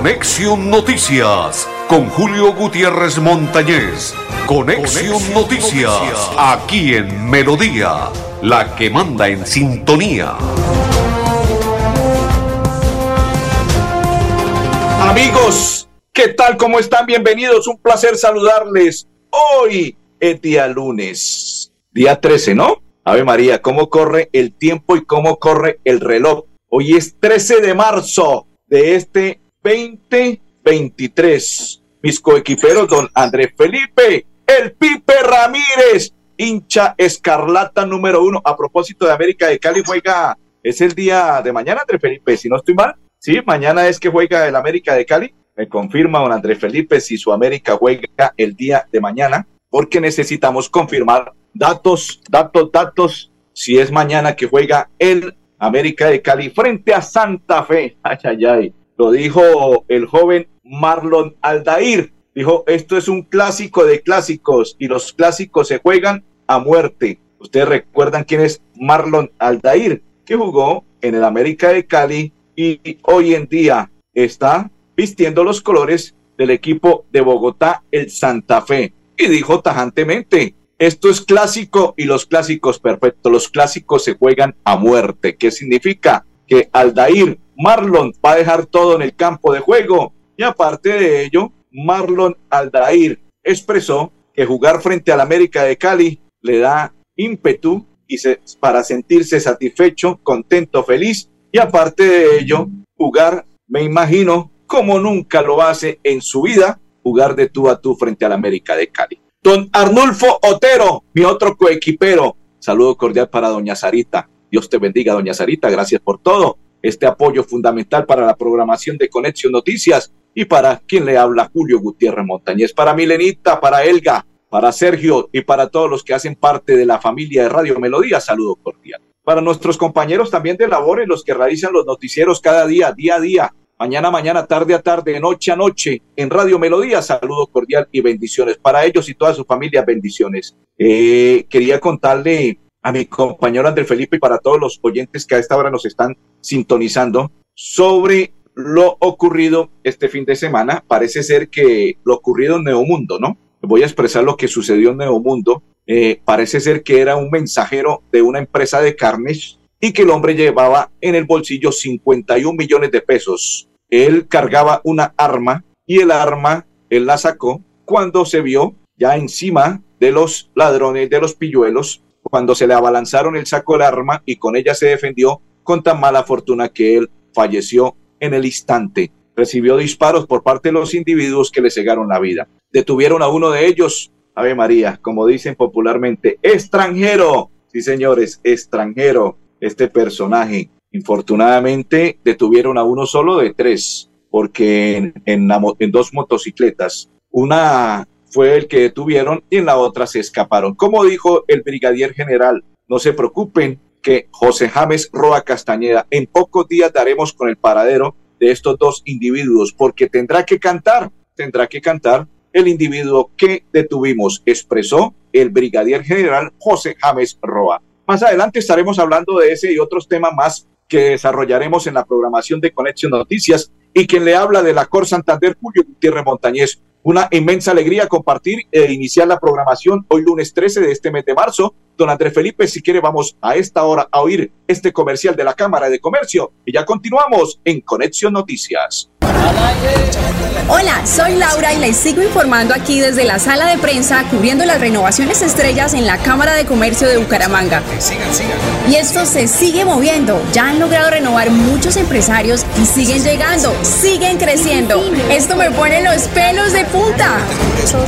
Conexión Noticias con Julio Gutiérrez Montañez. Conexión, Noticias, aquí en Melodía, la que manda en sintonía. Amigos, ¿qué tal? ¿Cómo están? Bienvenidos. Un placer saludarles. Hoy es día lunes, día 13, ¿no? Ave María, ¿cómo corre el tiempo y cómo corre el reloj? Hoy es 13 de marzo de este 2023. Mis coequiperos, don Andrés Felipe, el Pipe Ramírez, hincha escarlata número uno. A propósito de América de Cali, juega, es el día de mañana, Andrés Felipe, si no estoy mal. Sí, mañana es que juega el América de Cali. Me confirma don Andrés Felipe si su América juega el día de mañana, porque necesitamos confirmar datos, datos, datos, si es mañana que juega el América de Cali frente a Santa Fe. Ay, ay, ay. Lo dijo el joven Marlon Aldair. Dijo, esto es un clásico de clásicos y los clásicos se juegan a muerte. Ustedes recuerdan quién es Marlon Aldair, que jugó en el América de Cali y hoy en día está vistiendo los colores del equipo de Bogotá, el Santa Fe. Y dijo tajantemente, esto es clásico y los clásicos perfectos, los clásicos se juegan a muerte. ¿Qué significa? Que Aldair Marlon va a dejar todo en el campo de juego. Y aparte de ello, Marlon Aldair expresó que jugar frente al América de Cali le da ímpetu y para sentirse satisfecho, contento, feliz. Y aparte de ello, jugar, me imagino, como nunca lo hace en su vida, jugar de tú a tú frente al América de Cali. Don Arnulfo Otero, mi otro coequipero. Saludo cordial para doña Sarita. Dios te bendiga, doña Sarita. Gracias por todo este apoyo fundamental para la programación de Conexión Noticias y para quien le habla Julio Gutiérrez Montañez, para Milenita, para Elga, para Sergio y para todos los que hacen parte de la familia de Radio Melodía, saludo cordial. Para nuestros compañeros también de labores, los que realizan los noticieros cada día, día a día, mañana mañana, tarde a tarde, noche a noche, en Radio Melodía, saludo cordial y bendiciones. Para ellos y toda su familia, bendiciones. Eh, quería contarle a mi compañero Andrés Felipe y para todos los oyentes que a esta hora nos están sintonizando sobre lo ocurrido este fin de semana. Parece ser que lo ocurrido en Neomundo, ¿no? Voy a expresar lo que sucedió en Neomundo. Eh, parece ser que era un mensajero de una empresa de carnes y que el hombre llevaba en el bolsillo 51 millones de pesos. Él cargaba una arma y el arma él la sacó cuando se vio ya encima de los ladrones, de los pilluelos, cuando se le abalanzaron, el sacó el arma y con ella se defendió con tan mala fortuna que él falleció en el instante. Recibió disparos por parte de los individuos que le cegaron la vida. Detuvieron a uno de ellos, Ave María, como dicen popularmente, extranjero. Sí, señores, extranjero, este personaje. Infortunadamente detuvieron a uno solo de tres, porque en dos motocicletas, una fue el que detuvieron y en la otra se escaparon. Como dijo el brigadier general, no se preocupen que José James Roa Castañeda, en pocos días daremos con el paradero de estos dos individuos, porque tendrá que cantar, tendrá que cantar el individuo que detuvimos, expresó el brigadier general José James Roa. Más adelante estaremos hablando de ese y otros temas más que desarrollaremos en la programación de Conexión Noticias y quien le habla de la Cor Santander, Julio Gutiérrez Montañez. Una inmensa alegría compartir e iniciar la programación hoy lunes 13 de este mes de marzo. Don Andrés Felipe, si quiere, vamos a esta hora a oír este comercial de la Cámara de Comercio y ya continuamos en Conexión Noticias. Hola, soy Laura y les sigo informando aquí desde la sala de prensa cubriendo las renovaciones estrellas en la Cámara de Comercio de Bucaramanga. Y esto se sigue moviendo. Ya han logrado renovar muchos empresarios y siguen llegando, siguen creciendo. Esto me pone los pelos de punta.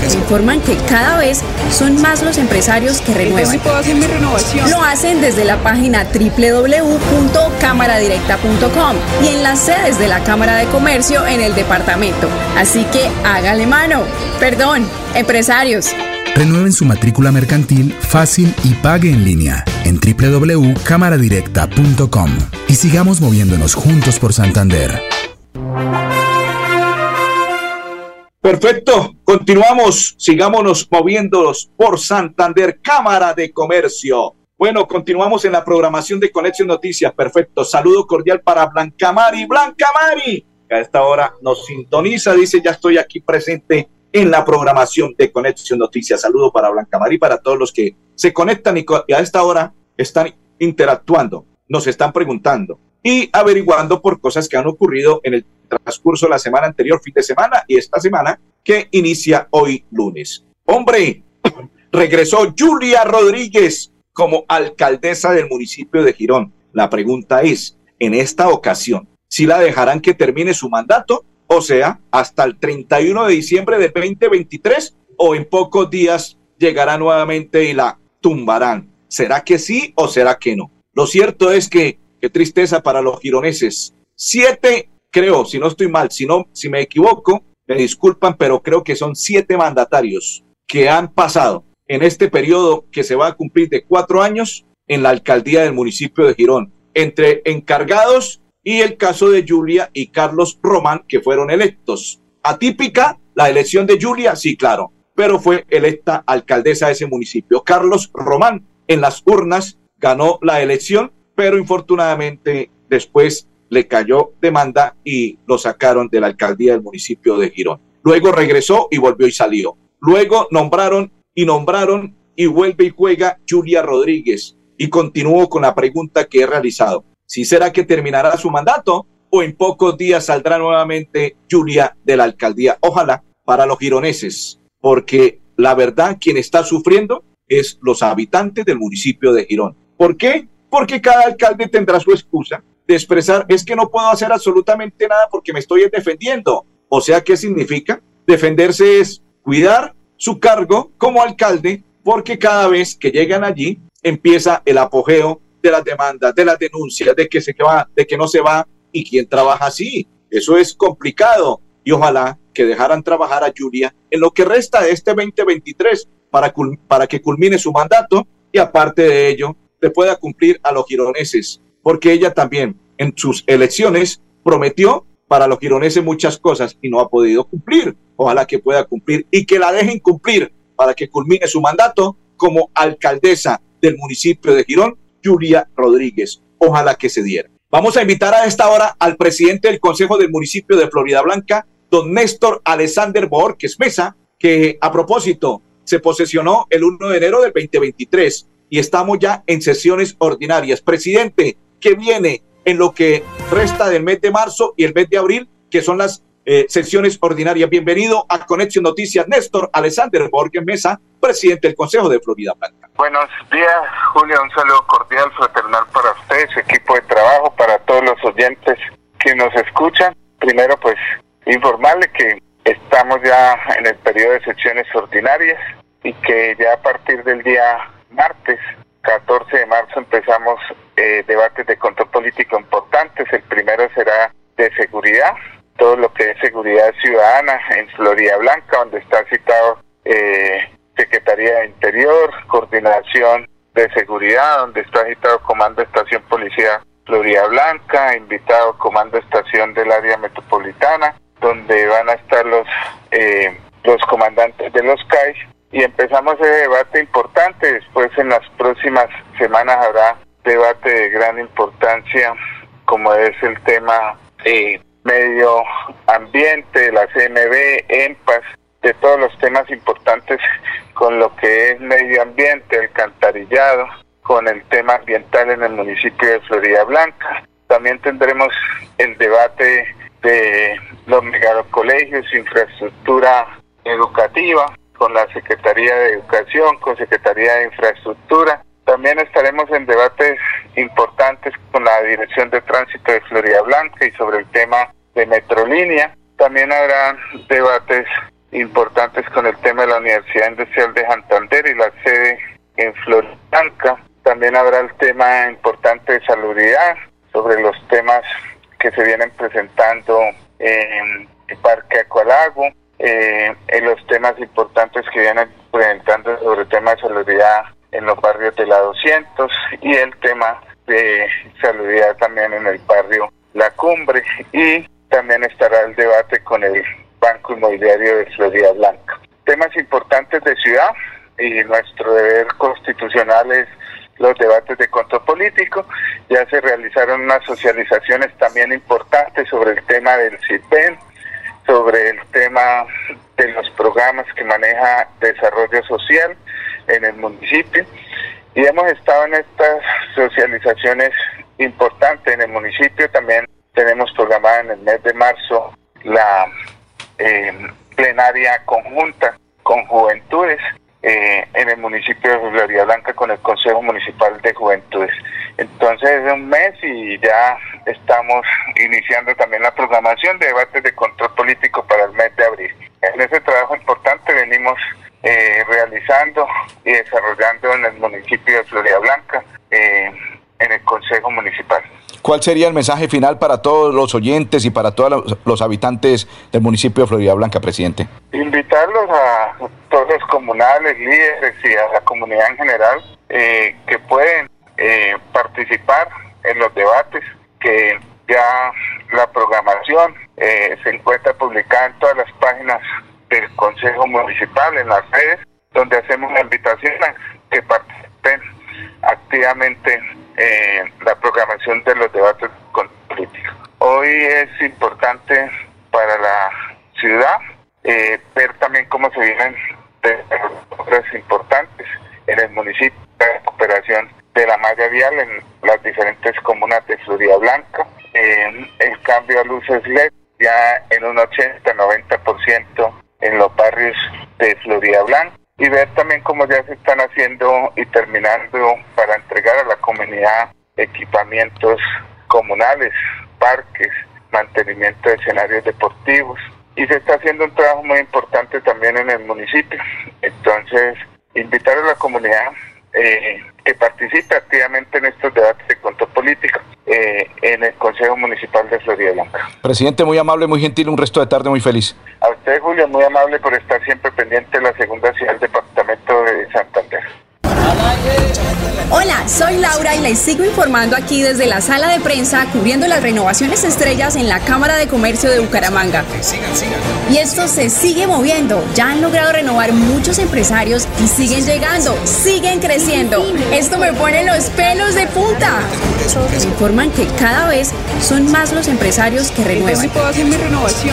Me informan que cada vez son más los empresarios que renuevan. Lo hacen desde la página www.cámaradirecta.com y en las sedes de la Cámara de Comercio en el departamento. Así que hágale mano. Perdón, empresarios. Renueven su matrícula mercantil fácil y pague en línea en www.cámaradirecta.com y sigamos moviéndonos juntos por Santander. Perfecto, continuamos, sigámonos moviéndonos por Santander, Cámara de Comercio. Bueno, continuamos en la programación de Conexión Noticias. Perfecto, saludo cordial para Blanca Mari. Blanca Mari, que a esta hora nos sintoniza, dice, ya estoy aquí presente en la programación de Conexión Noticias. Saludo para Blanca María y para todos los que se conectan y a esta hora están interactuando, nos están preguntando y averiguando por cosas que han ocurrido en el transcurso de la semana anterior, fin de semana y esta semana que inicia hoy lunes. Hombre, regresó Julia Rodríguez como alcaldesa del municipio de Girón. La pregunta es, en esta ocasión, si la dejarán que termine su mandato, o sea, hasta el 31 de diciembre de 2023, o en pocos días llegará nuevamente y la tumbarán. ¿Será que sí o será que no? Lo cierto es que, qué tristeza para los gironeses. Siete, creo, si no estoy mal, si, no, si me equivoco, me disculpan, pero creo que son siete mandatarios que han pasado en este periodo que se va a cumplir de cuatro años en la alcaldía del municipio de Girón, entre encargados y el caso de Julia y Carlos Román, que fueron electos. Atípica la elección de Julia, sí, claro, pero fue electa alcaldesa de ese municipio. Carlos Román en las urnas ganó la elección, pero infortunadamente después le cayó demanda y lo sacaron de la alcaldía del municipio de Girón. Luego regresó y volvió y salió. Luego nombraron y nombraron y vuelve y juega Julia Rodríguez. Y continúo con la pregunta que he realizado. Si será que terminará su mandato o en pocos días saldrá nuevamente Julia de la alcaldía. Ojalá para los gironeses, porque la verdad quien está sufriendo es los habitantes del municipio de Girón. ¿Por qué? Porque cada alcalde tendrá su excusa de expresar es que no puedo hacer absolutamente nada porque me estoy defendiendo. O sea, ¿qué significa? Defenderse es cuidar su cargo como alcalde, porque cada vez que llegan allí empieza el apogeo de las demandas, de las denuncias, de que se va, de que no se va y quién trabaja así. Eso es complicado y ojalá que dejaran trabajar a Julia en lo que resta de este 2023 para, para que culmine su mandato y aparte de ello le pueda cumplir a los gironeses, porque ella también en sus elecciones prometió para los gironeses muchas cosas y no ha podido cumplir. Ojalá que pueda cumplir y que la dejen cumplir para que culmine su mandato como alcaldesa del municipio de Girón, Julia Rodríguez. Ojalá que se diera. Vamos a invitar a esta hora al presidente del Consejo del municipio de Florida Blanca, don Néstor Alexander Borges Mesa, que a propósito se posesionó el 1 de enero del 2023 y estamos ya en sesiones ordinarias. Presidente, ¿qué viene en lo que resta del mes de marzo y el mes de abril, que son las eh, sesiones ordinarias. Bienvenido a Conexión Noticias, Néstor Alexander Borges Mesa, presidente del Consejo de Florida Blanca. Buenos días, Julia. Un saludo cordial, fraternal para ustedes, equipo de trabajo, para todos los oyentes que nos escuchan. Primero, pues, informarle que estamos ya en el periodo de sesiones ordinarias y que ya a partir del día martes 14 de marzo empezamos eh, debates de control político importantes. El primero será de seguridad, todo lo que es seguridad ciudadana en Florida Blanca, donde está citado eh, Secretaría de Interior, Coordinación de Seguridad, donde está citado Comando Estación Policía Florida Blanca, invitado Comando Estación del Área Metropolitana, donde van a estar los, eh, los comandantes de los CAI y empezamos ese debate importante. Después en las próximas semanas habrá debate de gran importancia como es el tema de medio ambiente, la CMB, EMPAS, de todos los temas importantes con lo que es medio ambiente, el cantarillado, con el tema ambiental en el municipio de Florida Blanca. También tendremos el debate de los megacolegios, infraestructura educativa, con la Secretaría de Educación, con Secretaría de Infraestructura. También estaremos en debates importantes con la Dirección de Tránsito de Florida Blanca y sobre el tema de Metrolínea. También habrá debates importantes con el tema de la Universidad Industrial de Santander y la sede en Florida Blanca. También habrá el tema importante de salubridad sobre los temas que se vienen presentando en el Parque Acualago, eh, en los temas importantes que vienen presentando sobre el tema de salubridad en los barrios de la 200 y el tema de salubridad también en el barrio La Cumbre y también estará el debate con el Banco Inmobiliario de Florida Blanca. Temas importantes de ciudad y nuestro deber constitucional es los debates de control político. Ya se realizaron unas socializaciones también importantes sobre el tema del CIPEN, sobre el tema de los programas que maneja desarrollo social en el municipio. Y hemos estado en estas socializaciones importantes en el municipio. También tenemos programada en el mes de marzo la eh, plenaria conjunta con juventudes eh, en el municipio de Florida Blanca con el Consejo Municipal de Juventudes. Entonces es un mes y ya estamos iniciando también la programación de debates de control político para el mes de abril. En ese trabajo importante venimos eh, realizando y desarrollando en el municipio de Florida Blanca, eh, en el Consejo Municipal. ¿Cuál sería el mensaje final para todos los oyentes y para todos los, habitantes del municipio de Florida Blanca, presidente? Invitarlos a todos los comunales, líderes y a la comunidad en general eh, que pueden eh, participar en los debates, que ya la programación eh, se encuentra publicada en todas las páginas del Consejo Municipal, en las redes, donde hacemos la invitación a que participen activamente eh, la programación de los debates políticos. Hoy es importante para la ciudad eh, ver también cómo se vienen obras importantes en el municipio, de recuperación de la malla vial en las diferentes comunas de Florida Blanca, el cambio a luces LED ya en un 80-90% en los barrios de Florida Blanca y ver también cómo ya se están haciendo y terminando para entregar a la comunidad equipamientos comunales, parques, de escenarios deportivos. Y se está haciendo un trabajo muy importante también en el municipio. Entonces, invitar a la comunidad eh, que participe activamente en estos debates de control político eh, en el Consejo Municipal de Florida Blanca. Presidente, muy amable, muy gentil, un resto de tarde muy feliz. A usted, Julio, muy amable por estar siempre pendiente de la segunda ciudad del Departamento de Santander. Hola, soy Laura y les sigo informando aquí desde la sala de prensa cubriendo las renovaciones estrellas en la Cámara de Comercio de Bucaramanga. Y esto se sigue moviendo. Ya han logrado renovar muchos empresarios y siguen llegando, siguen creciendo. Esto me pone los pelos de punta. Me informan que cada vez son más los empresarios que renuevan.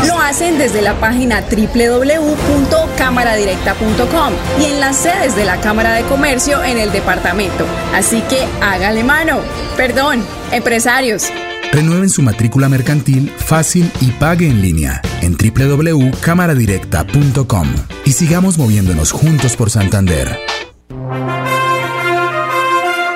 Lo hacen desde la página www.cámaradirecta.com y en las sedes de la Cámara de Comercio en el departamento. Así que hágale mano. Perdón, empresarios. Renueven su matrícula mercantil fácil y pague en línea en www.cámaradirecta.com y sigamos moviéndonos juntos por Santander.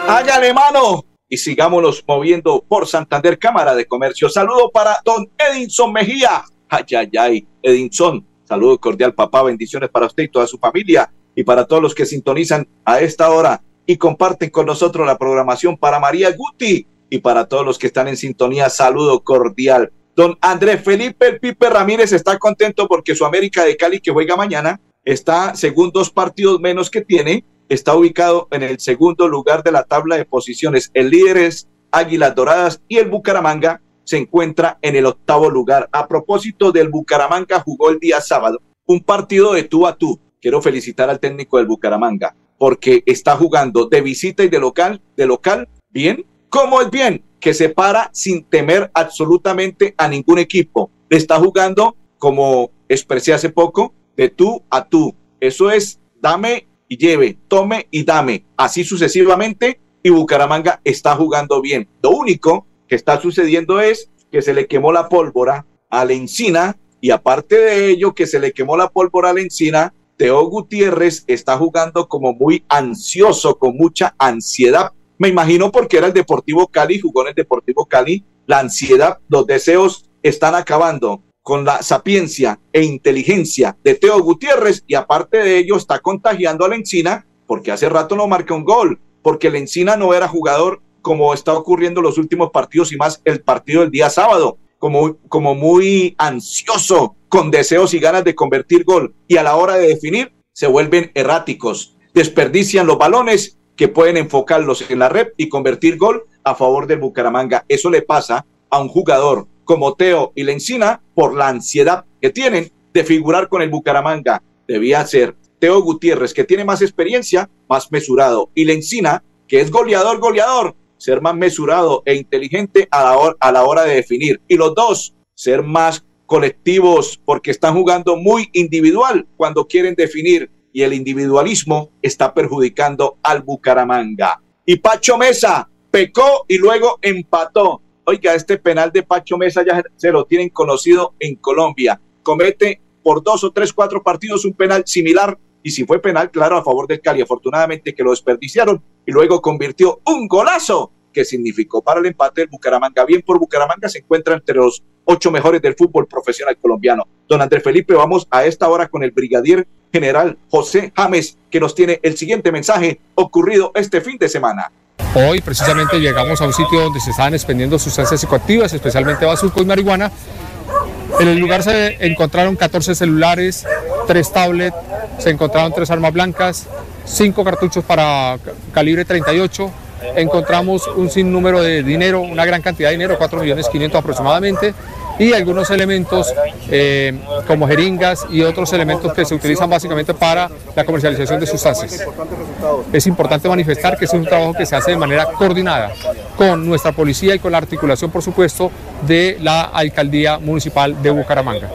Hágale mano y sigámonos moviendo por Santander Cámara de Comercio. Saludo para don Edinson Mejía. Ay, ay, ay, Edinson. Saludo cordial, papá. Bendiciones para usted y toda su familia y para todos los que sintonizan a esta hora y comparten con nosotros la programación para María Guti y para todos los que están en sintonía. Saludo cordial. Don Andrés Felipe El Pipe Ramírez está contento porque su América de Cali que juega mañana está según dos partidos menos que tiene, está ubicado en el segundo lugar de la tabla de posiciones. El líder es Águilas Doradas y el Bucaramanga se encuentra en el octavo lugar. A propósito del Bucaramanga, jugó el día sábado un partido de tú a tú. Quiero felicitar al técnico del Bucaramanga porque está jugando de visita y de local, de local, bien. ¿Cómo es bien? Que se para sin temer absolutamente a ningún equipo. Está jugando, como expresé hace poco, de tú a tú. Eso es dame y lleve, tome y dame. Así sucesivamente. Y Bucaramanga está jugando bien. Lo único que está sucediendo es que se le quemó la pólvora a la encina y aparte de ello que se le quemó la pólvora a la encina, Teo Gutiérrez está jugando como muy ansioso, con mucha ansiedad. Me imagino porque era el Deportivo Cali, jugó en el Deportivo Cali. La ansiedad, los deseos están acabando con la sapiencia e inteligencia de Teo Gutiérrez y aparte de ello está contagiando a la Encina porque hace rato no marca un gol, porque la Encina no era jugador como está ocurriendo los últimos partidos y más el partido del día sábado, como, como muy ansioso, con deseos y ganas de convertir gol y a la hora de definir se vuelven erráticos, desperdician los balones que pueden enfocarlos en la red y convertir gol a favor del Bucaramanga. Eso le pasa a un jugador como Teo y Lencina por la ansiedad que tienen de figurar con el Bucaramanga. Debía ser Teo Gutiérrez, que tiene más experiencia, más mesurado, y Lencina, que es goleador, goleador, ser más mesurado e inteligente a la, hora, a la hora de definir. Y los dos, ser más colectivos porque están jugando muy individual cuando quieren definir y el individualismo está perjudicando al Bucaramanga. Y Pacho Mesa pecó y luego empató. Oiga, este penal de Pacho Mesa ya se lo tienen conocido en Colombia. Comete por dos o tres, cuatro partidos un penal similar y si fue penal, claro, a favor del Cali. Afortunadamente que lo desperdiciaron y luego convirtió un golazo que significó para el empate del Bucaramanga. Bien por Bucaramanga se encuentra entre los ocho mejores del fútbol profesional colombiano. Don Andrés Felipe, vamos a esta hora con el brigadier general José James, que nos tiene el siguiente mensaje ocurrido este fin de semana. Hoy precisamente llegamos a un sitio donde se estaban expendiendo sustancias psicoactivas, especialmente bazuco y marihuana. En el lugar se encontraron 14 celulares, tres tablets, se encontraron tres armas blancas, cinco cartuchos para calibre 38, encontramos un sinnúmero de dinero, una gran cantidad de dinero, 4 millones 500 aproximadamente, y algunos elementos eh, como jeringas y otros elementos que se utilizan básicamente para la comercialización de sustancias. Es importante manifestar que es un trabajo que se hace de manera coordinada con nuestra policía y con la articulación, por supuesto, de la Alcaldía Municipal de Bucaramanga.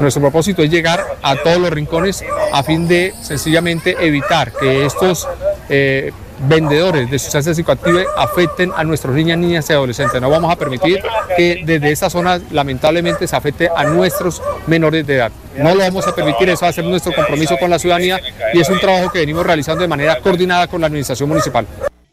Nuestro propósito es llegar a todos los rincones a fin de sencillamente evitar que estos eh, vendedores de sustancias psicoactivas afecten a nuestros niñas, niñas y adolescentes. No vamos a permitir que desde esta zona lamentablemente se afecte a nuestros menores de edad. No lo vamos a permitir, eso va a ser nuestro compromiso con la ciudadanía y es un trabajo que venimos realizando de manera coordinada con la administración municipal.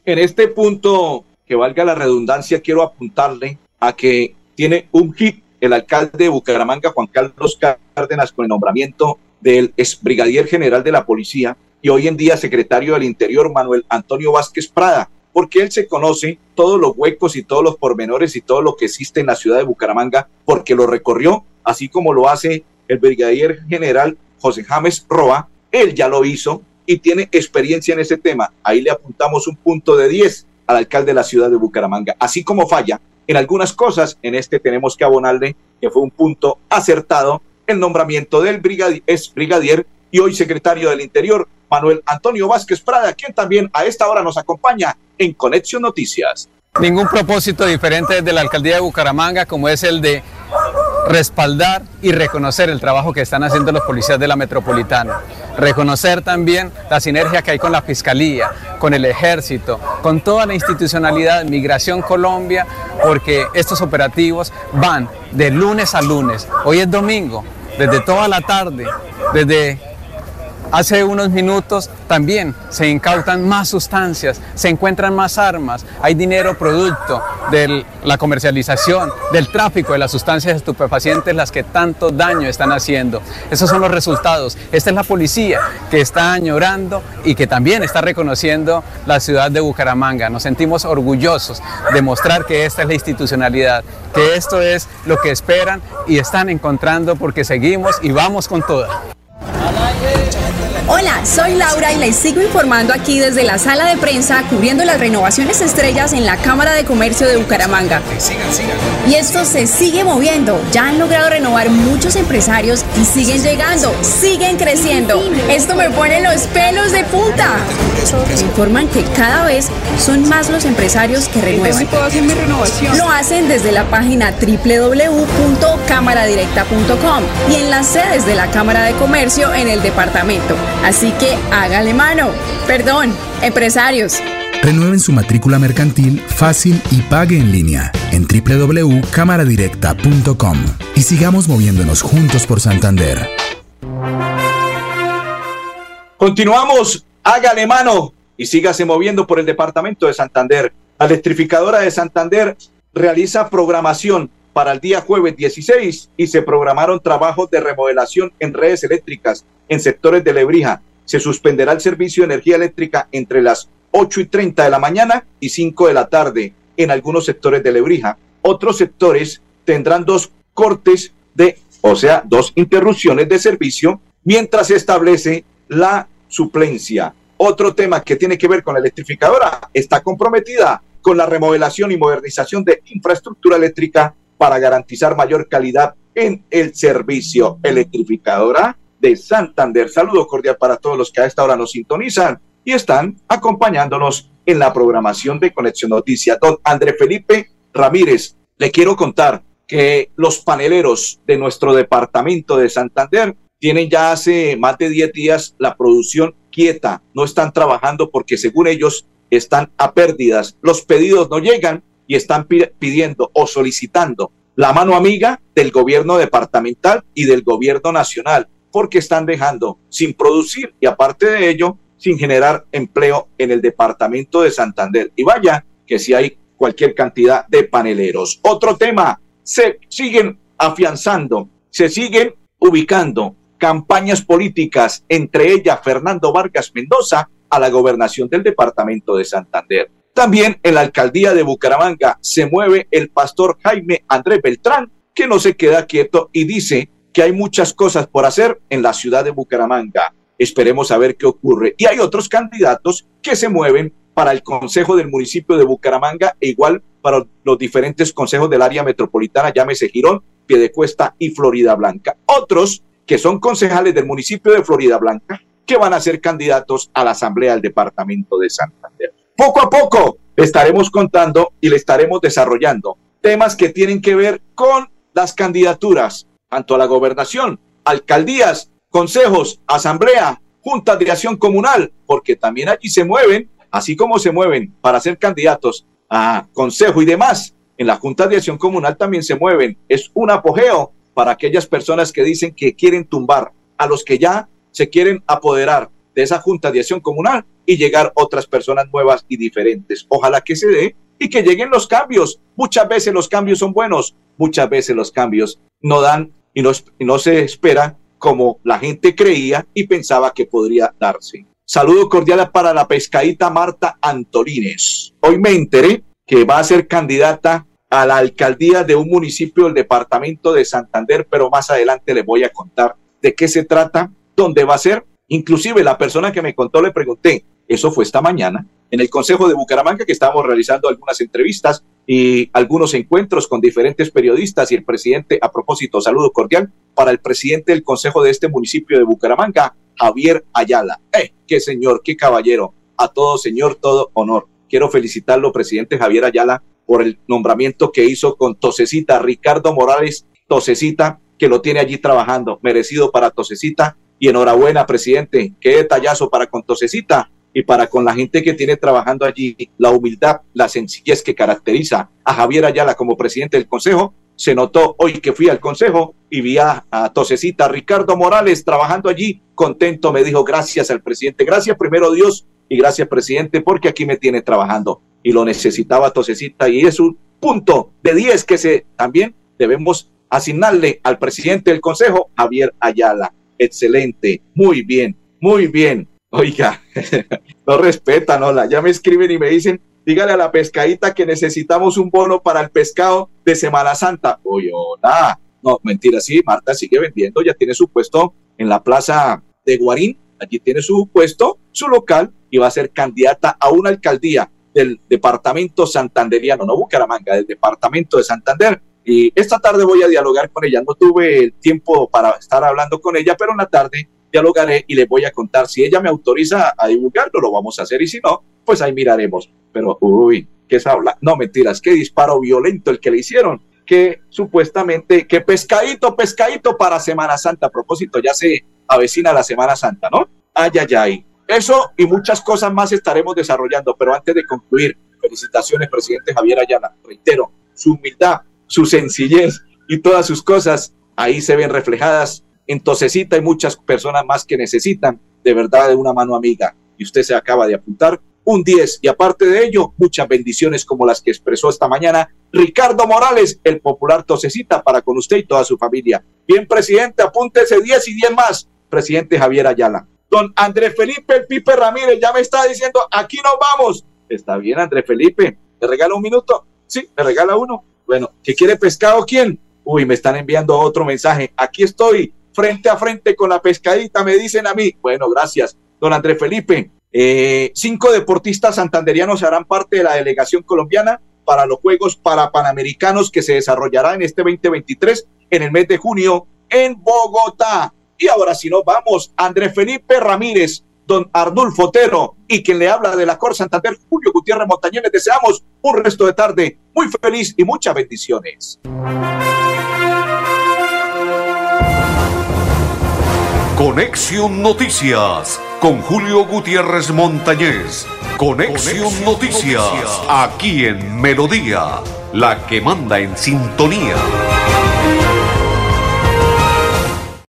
En este punto, que valga la redundancia, quiero apuntarle a que tiene un hit el alcalde de Bucaramanga, Juan Carlos Cárdenas, con el nombramiento del ex brigadier general de la policía, y hoy en día secretario del Interior Manuel Antonio Vázquez Prada, porque él se conoce todos los huecos y todos los pormenores y todo lo que existe en la ciudad de Bucaramanga, porque lo recorrió, así como lo hace el brigadier general José James Roa, él ya lo hizo y tiene experiencia en ese tema. Ahí le apuntamos un punto de 10 al alcalde de la ciudad de Bucaramanga. Así como falla en algunas cosas, en este tenemos que abonarle que fue un punto acertado el nombramiento del brigadier, ex brigadier y hoy secretario del Interior, Manuel Antonio Vázquez Prada, quien también a esta hora nos acompaña en Conexión Noticias. Ningún propósito diferente desde la alcaldía de Bucaramanga como es el de respaldar y reconocer el trabajo que están haciendo los policías de la metropolitana. Reconocer también la sinergia que hay con la Fiscalía, con el Ejército, con toda la institucionalidad Migración Colombia, porque estos operativos van de lunes a lunes. Hoy es domingo, desde toda la tarde, desde Hace unos minutos también se incautan más sustancias, se encuentran más armas, hay dinero producto de la comercialización, del tráfico de las sustancias estupefacientes, las que tanto daño están haciendo. Esos son los resultados. Esta es la policía que está añorando y que también está reconociendo la ciudad de Bucaramanga. Nos sentimos orgullosos de mostrar que esta es la institucionalidad, que esto es lo que esperan y están encontrando porque seguimos y vamos con toda. Hola, soy Laura y les sigo informando aquí desde la sala de prensa cubriendo las renovaciones estrellas en la Cámara de Comercio de Bucaramanga. Y esto se sigue moviendo. Ya han logrado renovar muchos empresarios y siguen llegando, siguen creciendo. Esto me pone los pelos de punta. Me informan que cada vez son más los empresarios que renuevan. Lo hacen desde la página www.cámaradirecta.com y en las sedes de la Cámara de Comercio en el departamento. Así que hágale mano. Perdón, empresarios. Renueven su matrícula mercantil fácil y pague en línea en www.cámaradirecta.com y sigamos moviéndonos juntos por Santander. Continuamos, hágale mano y sígase moviendo por el departamento de Santander. La electrificadora de Santander realiza programación para el día jueves 16 y se programaron trabajos de remodelación en redes eléctricas en sectores de Lebrija. Se suspenderá el servicio de energía eléctrica entre las 8 y 30 de la mañana y 5 de la tarde en algunos sectores de Lebrija. Otros sectores tendrán dos cortes de, o sea, dos interrupciones de servicio mientras se establece la suplencia. Otro tema que tiene que ver con la electrificadora está comprometida con la remodelación y modernización de infraestructura eléctrica para garantizar mayor calidad en el servicio electrificadora de Santander. Saludo cordial para todos los que a esta hora nos sintonizan y están acompañándonos en la programación de Conexión Noticias. Don André Felipe Ramírez, le quiero contar que los paneleros de nuestro departamento de Santander tienen ya hace más de 10 días la producción quieta, no están trabajando porque según ellos están a pérdidas, los pedidos no llegan y están pidiendo o solicitando la mano amiga del gobierno departamental y del gobierno nacional, porque están dejando sin producir y aparte de ello, sin generar empleo en el departamento de Santander. Y vaya que si hay cualquier cantidad de paneleros. Otro tema, se siguen afianzando, se siguen ubicando campañas políticas, entre ellas Fernando Vargas Mendoza, a la gobernación del departamento de Santander. También en la alcaldía de Bucaramanga se mueve el pastor Jaime Andrés Beltrán, que no se queda quieto y dice que hay muchas cosas por hacer en la ciudad de Bucaramanga. Esperemos a ver qué ocurre. Y hay otros candidatos que se mueven para el Consejo del municipio de Bucaramanga e igual para los diferentes consejos del área metropolitana, llámese Girón, Piedecuesta y Florida Blanca. Otros que son concejales del municipio de Florida Blanca que van a ser candidatos a la Asamblea del Departamento de Santander. Poco a poco estaremos contando y le estaremos desarrollando temas que tienen que ver con las candidaturas, tanto a la gobernación, alcaldías, consejos, asamblea, juntas de acción comunal, porque también allí se mueven, así como se mueven para ser candidatos a consejo y demás, en la junta de acción comunal también se mueven. Es un apogeo para aquellas personas que dicen que quieren tumbar a los que ya se quieren apoderar de esa junta de acción comunal y llegar otras personas nuevas y diferentes. Ojalá que se dé y que lleguen los cambios. Muchas veces los cambios son buenos, muchas veces los cambios no dan y no, se espera como la gente creía y pensaba que podría darse. Saludo cordial para la pescadita Marta Antolines. Hoy me enteré que va a ser candidata a la alcaldía de un municipio del departamento de Santander, pero más adelante les voy a contar de qué se trata, dónde va a ser. Inclusive la persona que me contó le pregunté, eso fue esta mañana, en el Consejo de Bucaramanga, que estábamos realizando algunas entrevistas y algunos encuentros con diferentes periodistas y el presidente, a propósito, saludo cordial para el presidente del Consejo de este municipio de Bucaramanga, Javier Ayala. ¡Eh, qué señor, qué caballero! A todo señor, todo honor. Quiero felicitarlo, presidente Javier Ayala, por el nombramiento que hizo con Tosecita, Ricardo Morales Tosecita, que lo tiene allí trabajando. Merecido para Tosecita. Y enhorabuena, presidente. Qué detallazo para con Tosecita y para con la gente que tiene trabajando allí. La humildad, la sencillez que caracteriza a Javier Ayala como presidente del Consejo. Se notó hoy que fui al Consejo y vi a, a Tosecita, Ricardo Morales trabajando allí. Contento, me dijo gracias al presidente. Gracias primero Dios y gracias presidente porque aquí me tiene trabajando y lo necesitaba Tosecita y es un punto de 10 que también debemos asignarle al presidente del Consejo, Javier Ayala. Excelente, muy bien, muy bien. Oiga, no respetan, hola, ya me escriben y me dicen, dígale a la pescadita que necesitamos un bono para el pescado de Semana Santa. Oye, hola, no, mentira, sí, Marta sigue vendiendo, ya tiene su puesto en la plaza de Guarín, allí tiene su puesto, su local, y va a ser candidata a una alcaldía del departamento santanderiano, no Bucaramanga, del departamento de Santander. Y esta tarde voy a dialogar con ella. No tuve el tiempo para estar hablando con ella, pero en la tarde dialogaré y le voy a contar. Si ella me autoriza a divulgarlo, lo vamos a hacer. Y si no, pues ahí miraremos. Pero, uy, ¿qué es habla? No, mentiras, qué disparo violento el que le hicieron. Que supuestamente, que pescadito, pescadito para Semana Santa. A propósito, ya se avecina la Semana Santa, ¿no? Ay, ay, ay. Eso y muchas cosas más estaremos desarrollando, pero antes de concluir, felicitaciones, presidente Javier Ayala. Reitero, su humildad, su sencillez y todas sus cosas ahí se ven reflejadas. En Tosecita hay muchas personas más que necesitan de verdad de una mano amiga. Y usted se acaba de apuntar un 10. Y aparte de ello, muchas bendiciones como las que expresó esta mañana Ricardo Morales, el popular Tosecita, para con usted y toda su familia. Bien, presidente, apúntese 10 y 10 más. Presidente Javier Ayala. Don Andrés Felipe el Pipe Ramírez ya me está diciendo, aquí nos vamos. Está bien, Andrés Felipe. ¿Me regala un minuto? Sí, me regala uno. Bueno, ¿qué quiere pescado quién? Uy, me están enviando otro mensaje. Aquí estoy, frente a frente con la pescadita, me dicen a mí. Bueno, gracias, don Andrés Felipe. Eh, cinco deportistas santanderianos harán parte de la delegación colombiana para los Juegos para Panamericanos que se desarrollará en este 2023 en el mes de junio en Bogotá. Y ahora si nos vamos, Andrés Felipe Ramírez, don Arnulfo Otero, y quien le habla de la Cor Santander, Julio Gutiérrez Montañez. Les deseamos un resto de tarde muy feliz y muchas bendiciones. Conexión Noticias con Julio Gutiérrez Montañez. Conexión, Noticias, aquí en Melodía, la que manda en sintonía.